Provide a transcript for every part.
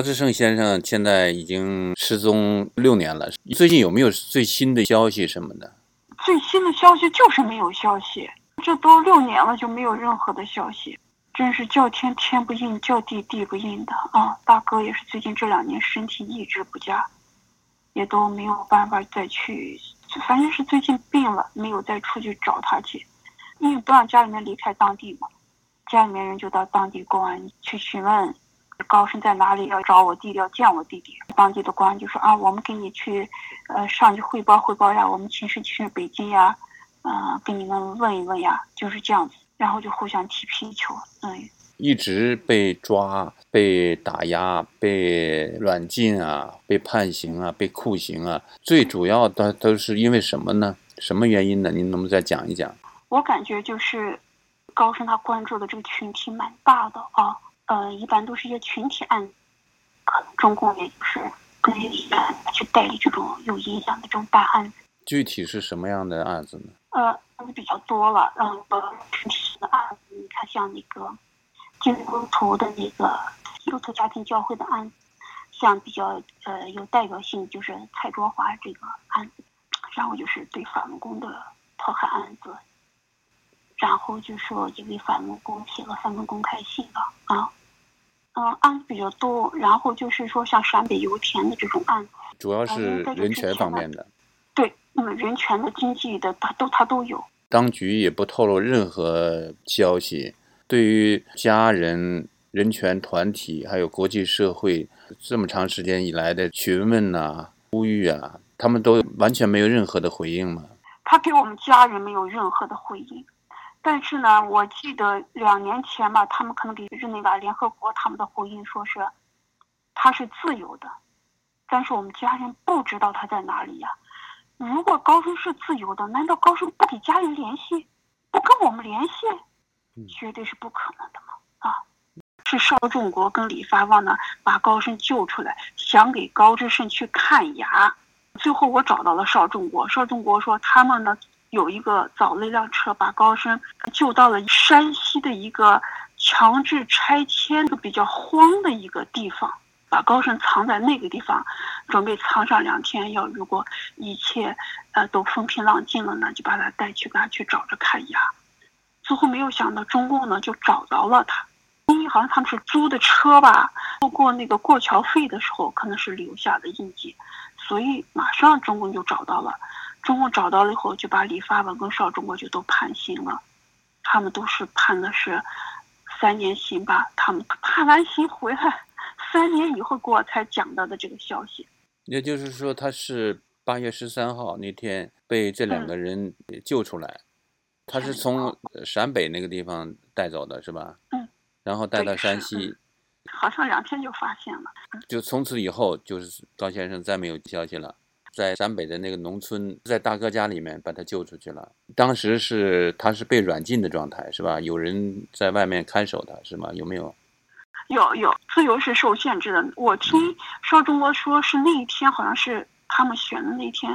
高志胜先生现在已经失踪六年了，最近有没有最新的消息什么的？最新的消息就是没有消息，这都六年了就没有任何的消息，真是叫天天不应，叫地地不应的啊！大哥也是最近这两年身体一直不佳，也都没有办法再去，反正是最近病了，没有再出去找他去，因为不让家里面离开当地嘛，家里面人就到当地公安去询问。高升在哪里？要找我弟弟，要见我弟弟。当地的公安就说啊，我们给你去，呃，上去汇报汇报呀，我们亲自去北京呀，嗯，给你们问一问呀，就是这样子。然后就互相踢皮球，嗯。一直被抓、被打压、被软禁啊，被判刑啊，被酷刑啊，最主要的都是因为什么呢？什么原因呢？您能不能再讲一讲？我感觉就是高升他关注的这个群体蛮大的啊。呃，一般都是一些群体案，可能中共也就是更喜欢去代理这种有影响的这种大案子。具体是什么样的案子呢？呃，案子比较多了，嗯，群体性的案子，你看像那个金光图的那个基督徒家庭教会的案子，像比较呃有代表性就是蔡卓华这个案子，然后就是对法轮功的迫害案子，然后就说因为法轮功写了三封公开信了啊。嗯，案子比较多，然后就是说像陕北油田的这种案子，主要是人权方面的。对，那嗯，人权的、经济的，他都他都有。当局也不透露任何消息，对于家人、人权团体还有国际社会这么长时间以来的询问呐、呼吁啊，他们都完全没有任何的回应吗？他给我们家人没有任何的回应。但是呢，我记得两年前吧，他们可能给就是那个联合国他们的回应说是，他是自由的，但是我们家人不知道他在哪里呀。如果高升是自由的，难道高升不给家人联系，不跟我们联系？绝对是不可能的嘛！啊，是邵仲国跟李发旺呢把高升救出来，想给高志胜去看牙。最后我找到了邵仲国，邵仲国说他们呢。有一个找了一辆车，把高升救到了山西的一个强制拆迁的比较荒的一个地方，把高升藏在那个地方，准备藏上两天。要如果一切呃都风平浪静了呢，就把他带去给他去找着看牙。最后没有想到中共呢就找着了他，因为好像他们是租的车吧，路过那个过桥费的时候可能是留下的印记，所以马上中共就找到了。中共找到了以后，就把李发文跟邵中国就都判刑了，他们都是判的是三年刑吧。他们判完刑回来，三年以后给我才讲到的这个消息。也就是说，他是八月十三号那天被这两个人救出来，他是从陕北那个地方带走的，是吧？嗯。然后带到山西。好像两天就发现了。就从此以后，就是高先生再没有消息了。在陕北的那个农村，在大哥家里面把他救出去了。当时是他是被软禁的状态，是吧？有人在外面看守他，是吗？有没有？有有，自由是受限制的。我听邵中国说是那一天，好像是他们选的那天，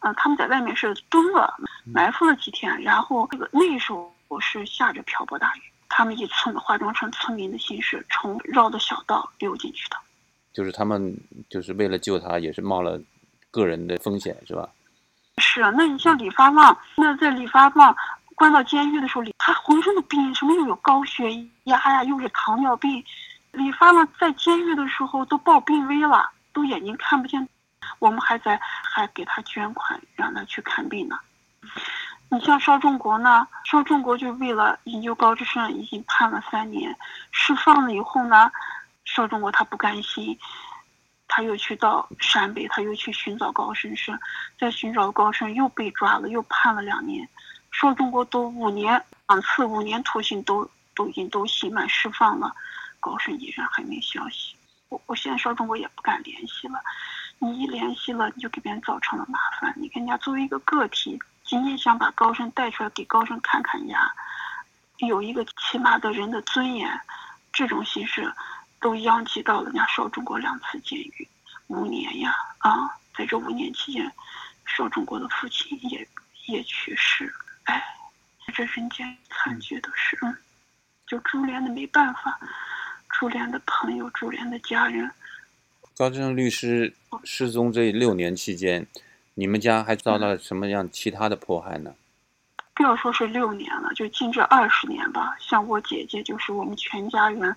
嗯，他们在外面是蹲了，埋伏了几天，然后那个那时候是下着瓢泼大雨，他们一村化妆成村民的形式，从绕的小道溜进去的。就是他们就是为了救他，也是冒了。个人的风险是吧？是啊，那你像李发旺，那在李发旺关到监狱的时候，他浑身的病，什么又有高血压呀，又是糖尿病。李发旺在监狱的时候都报病危了，都眼睛看不见。我们还在还给他捐款，让他去看病呢。你像邵仲国呢？邵仲国就为了营救高志胜，已经判了三年，释放了以后呢，邵仲国他不甘心。他又去到陕北，他又去寻找高升生，在寻找高升又被抓了，又判了两年。说中国都五年两次五年徒刑都都已经都刑满释放了，高升依然还没消息。我我现在说中国也不敢联系了，你一联系了，你就给别人造成了麻烦。你看人家作为一个个体，仅仅想把高升带出来给高升看看牙，有一个起码的人的尊严，这种形式。都殃及到了人家邵中国两次监狱五年呀啊，在这五年期间，邵中国的父亲也也去世，哎，这人间惨剧的事，就株连的没办法，株连的朋友，株连的家人，高志胜律师失踪这六年期间，你们家还遭到什么样其他的迫害呢？不要说是六年了，就近这二十年吧。像我姐姐，就是我们全家人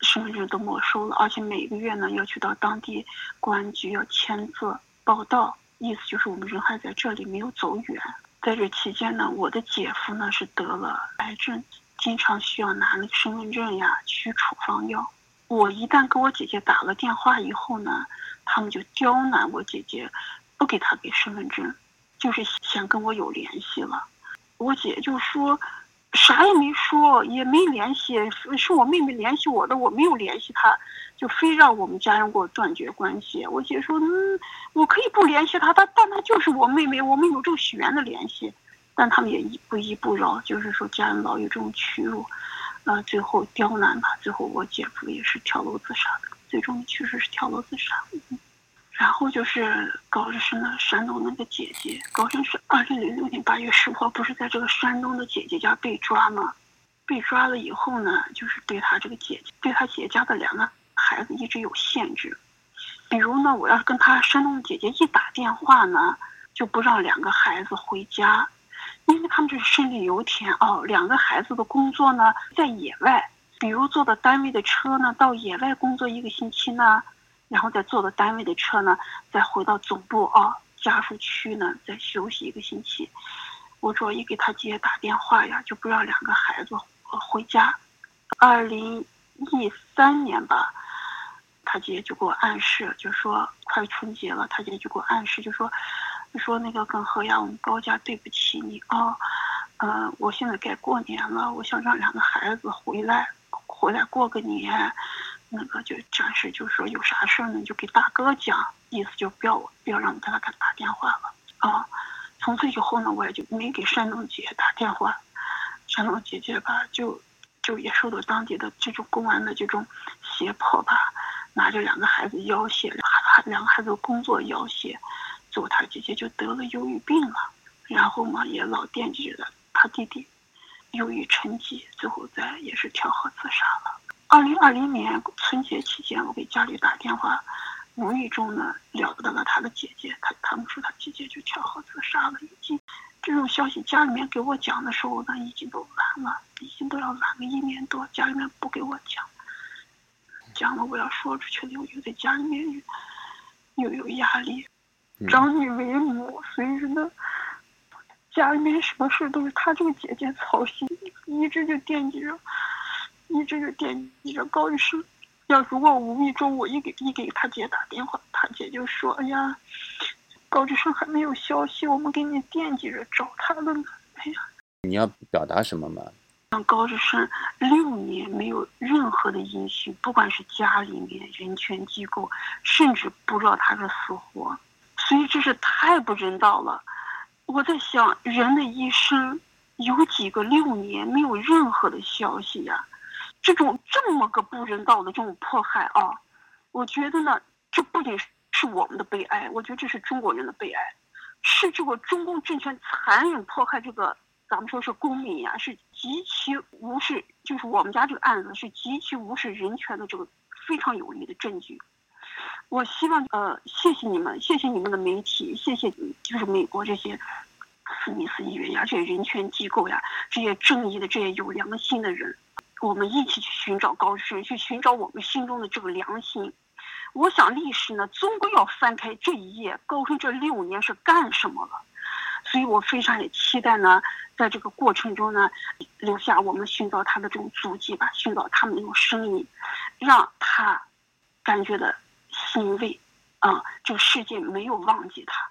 身份证都没收了，而且每个月呢要去到当地公安局要签字报到，意思就是我们人还在这里，没有走远。在这期间呢，我的姐夫呢是得了癌症，经常需要拿那个身份证呀去处方药。我一旦给我姐姐打了电话以后呢，他们就刁难我姐姐，不给她给身份证，就是想跟我有联系了。我姐就说，啥也没说，也没联系，是我妹妹联系我的，我没有联系她，就非让我们家人给我断绝关系。我姐说，嗯，我可以不联系她，她但她就是我妹妹，我们有这种血缘的联系。但他们也一不依不饶，就是说家人老有这种屈辱。呃，最后刁难吧，最后我姐夫也是跳楼自杀的，最终确实是跳楼自杀。然后就是高志胜的山东那个姐姐，高志胜二零零六年八月十五号不是在这个山东的姐姐家被抓吗？被抓了以后呢，就是对他这个姐姐，对他姐姐家的两个孩子一直有限制，比如呢，我要是跟他山东的姐姐一打电话呢，就不让两个孩子回家。因为他们这是身力油田哦，两个孩子的工作呢在野外，比如坐的单位的车呢到野外工作一个星期呢，然后再坐的单位的车呢再回到总部啊家属区呢再休息一个星期。我主要一给他姐打电话呀，就不让两个孩子回家。二零一三年吧，他姐就给我暗示，就说快春节了，他姐就给我暗示，就说。就说那个跟何亚，我们高家对不起你啊，嗯，我现在该过年了，我想让两个孩子回来，回来过个年，那个就暂时就是说有啥事呢，就给大哥讲，意思就不要不要让我给他打电话了啊。从此以后呢，我也就没给山东姐打电话，山东姐姐吧，就就也受到当地的这种公安的这种胁迫吧，拿着两个孩子要挟，两个孩子工作要挟。最后他姐姐就得了忧郁病了，然后嘛也老惦记着他弟弟，忧郁成疾，最后在也是跳河自杀。二零二零年春节期间，我给家里打电话，无意中呢聊到了他的姐姐，他他们说他姐姐就跳河自杀了，已经这种消息家里面给我讲的时候呢，已经都晚了，已经都要晚个一年多，家里面不给我讲，讲了我要说出去了，我又在家里面又有压力。长女为母，所以说呢，家里面什么事都是她这个姐姐操心，一直就惦记着，一直就惦记着高医生。要如果无意中我一给一给他姐打电话，他姐就说：“哎呀，高志生还没有消息，我们给你惦记着找他了呢。”哎呀，你要表达什么吗？让高志生六年没有任何的音讯，不管是家里面、人权机构，甚至不知道他是死活。所以这是太不人道了。我在想，人的一生有几个六年没有任何的消息呀？这种这么个不人道的这种迫害啊，我觉得呢，这不仅是我们的悲哀，我觉得这是中国人的悲哀，是这个中共政权残忍迫害这个咱们说是公民呀，是极其无视，就是我们家这个案子是极其无视人权的这个非常有力的证据。我希望呃，谢谢你们，谢谢你们的媒体，谢谢就是美国这些斯密斯医院呀，这些人权机构呀，这些正义的、这些有良心的人，我们一起去寻找高志去寻找我们心中的这个良心。我想历史呢，终归要翻开这一页，高志这六年是干什么了？所以我非常也期待呢，在这个过程中呢，留下我们寻找他的这种足迹吧，寻找他们那种声音，让他感觉的。欣慰，啊，这个世界没有忘记他。